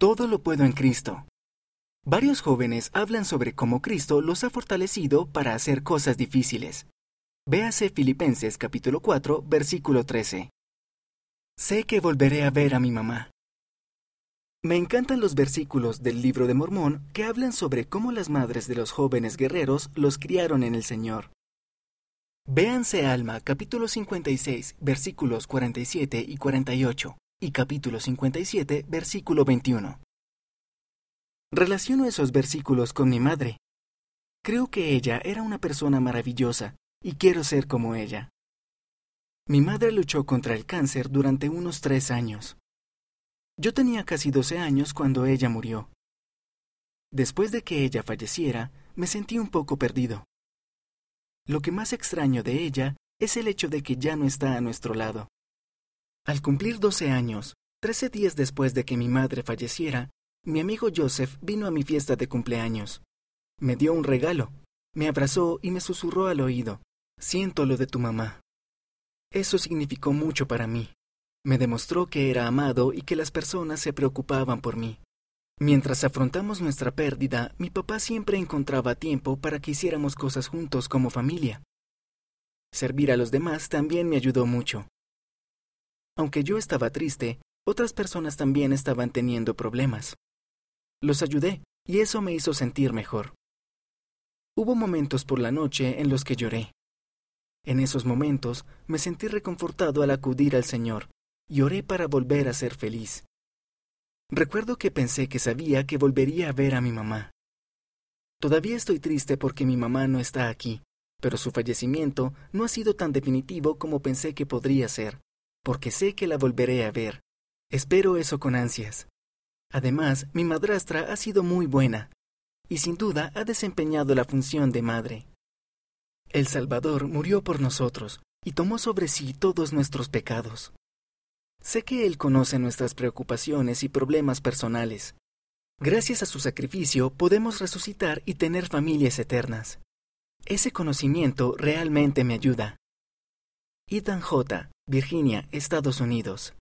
Todo lo puedo en Cristo. Varios jóvenes hablan sobre cómo Cristo los ha fortalecido para hacer cosas difíciles. Véase Filipenses capítulo 4, versículo 13. Sé que volveré a ver a mi mamá. Me encantan los versículos del libro de Mormón que hablan sobre cómo las madres de los jóvenes guerreros los criaron en el Señor. Véanse Alma capítulo 56 versículos 47 y 48 y capítulo 57 versículo 21. Relaciono esos versículos con mi madre. Creo que ella era una persona maravillosa y quiero ser como ella. Mi madre luchó contra el cáncer durante unos tres años. Yo tenía casi 12 años cuando ella murió. Después de que ella falleciera, me sentí un poco perdido. Lo que más extraño de ella es el hecho de que ya no está a nuestro lado. Al cumplir 12 años, 13 días después de que mi madre falleciera, mi amigo Joseph vino a mi fiesta de cumpleaños. Me dio un regalo, me abrazó y me susurró al oído, siento lo de tu mamá. Eso significó mucho para mí. Me demostró que era amado y que las personas se preocupaban por mí. Mientras afrontamos nuestra pérdida, mi papá siempre encontraba tiempo para que hiciéramos cosas juntos como familia. Servir a los demás también me ayudó mucho. Aunque yo estaba triste, otras personas también estaban teniendo problemas. Los ayudé y eso me hizo sentir mejor. Hubo momentos por la noche en los que lloré. En esos momentos me sentí reconfortado al acudir al Señor y oré para volver a ser feliz. Recuerdo que pensé que sabía que volvería a ver a mi mamá. Todavía estoy triste porque mi mamá no está aquí, pero su fallecimiento no ha sido tan definitivo como pensé que podría ser, porque sé que la volveré a ver. Espero eso con ansias. Además, mi madrastra ha sido muy buena, y sin duda ha desempeñado la función de madre. El Salvador murió por nosotros, y tomó sobre sí todos nuestros pecados. Sé que Él conoce nuestras preocupaciones y problemas personales. Gracias a su sacrificio podemos resucitar y tener familias eternas. Ese conocimiento realmente me ayuda. Ethan J., Virginia, Estados Unidos.